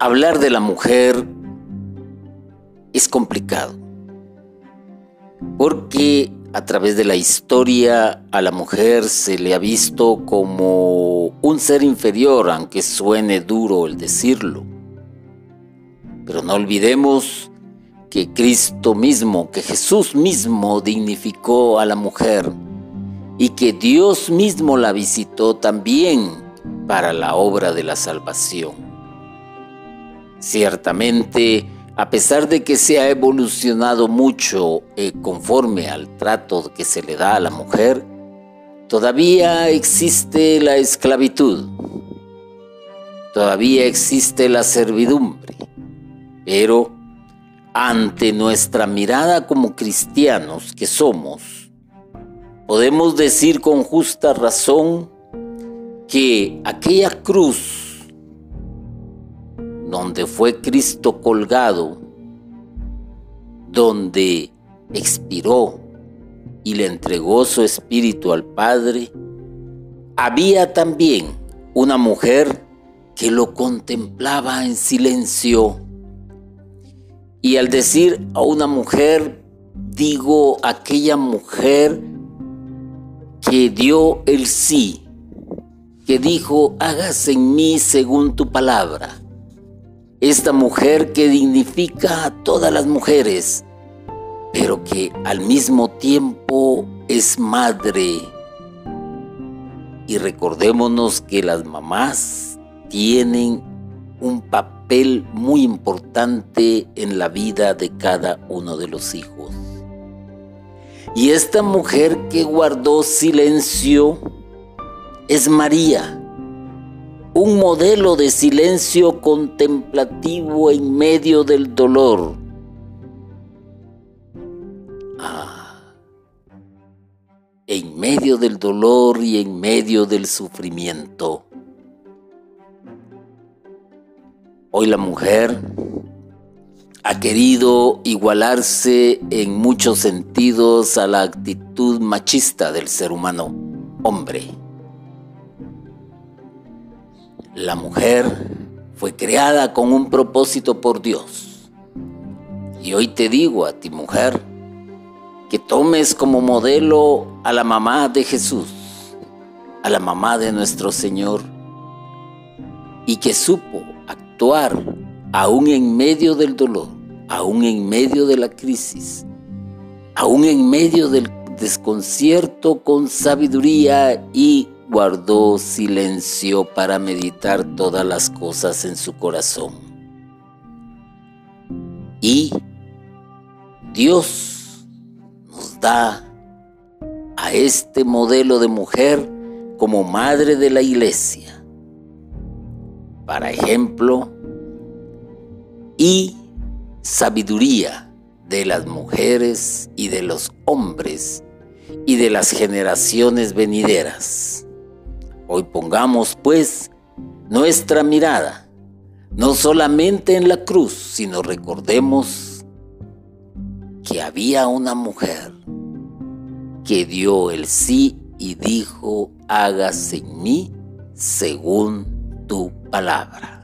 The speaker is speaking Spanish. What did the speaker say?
hablar de la mujer es complicado, porque a través de la historia a la mujer se le ha visto como un ser inferior, aunque suene duro el decirlo. Pero no olvidemos que Cristo mismo, que Jesús mismo dignificó a la mujer y que Dios mismo la visitó también para la obra de la salvación. Ciertamente, a pesar de que se ha evolucionado mucho eh, conforme al trato que se le da a la mujer, todavía existe la esclavitud, todavía existe la servidumbre, pero ante nuestra mirada como cristianos que somos, podemos decir con justa razón que aquella cruz donde fue Cristo colgado, donde expiró y le entregó su espíritu al Padre, había también una mujer que lo contemplaba en silencio. Y al decir a una mujer, digo aquella mujer que dio el sí, que dijo, hágase en mí según tu palabra esta mujer que dignifica a todas las mujeres, pero que al mismo tiempo es madre. Y recordémonos que las mamás tienen un papel muy importante en la vida de cada uno de los hijos. Y esta mujer que guardó silencio es María un modelo de silencio contemplativo en medio del dolor. Ah, en medio del dolor y en medio del sufrimiento. Hoy la mujer ha querido igualarse en muchos sentidos a la actitud machista del ser humano, hombre. La mujer fue creada con un propósito por Dios. Y hoy te digo a ti mujer, que tomes como modelo a la mamá de Jesús, a la mamá de nuestro Señor, y que supo actuar aún en medio del dolor, aún en medio de la crisis, aún en medio del desconcierto con sabiduría y guardó silencio para meditar todas las cosas en su corazón. Y Dios nos da a este modelo de mujer como madre de la iglesia, para ejemplo y sabiduría de las mujeres y de los hombres y de las generaciones venideras. Hoy pongamos pues nuestra mirada no solamente en la cruz, sino recordemos que había una mujer que dio el sí y dijo, hágase en mí según tu palabra.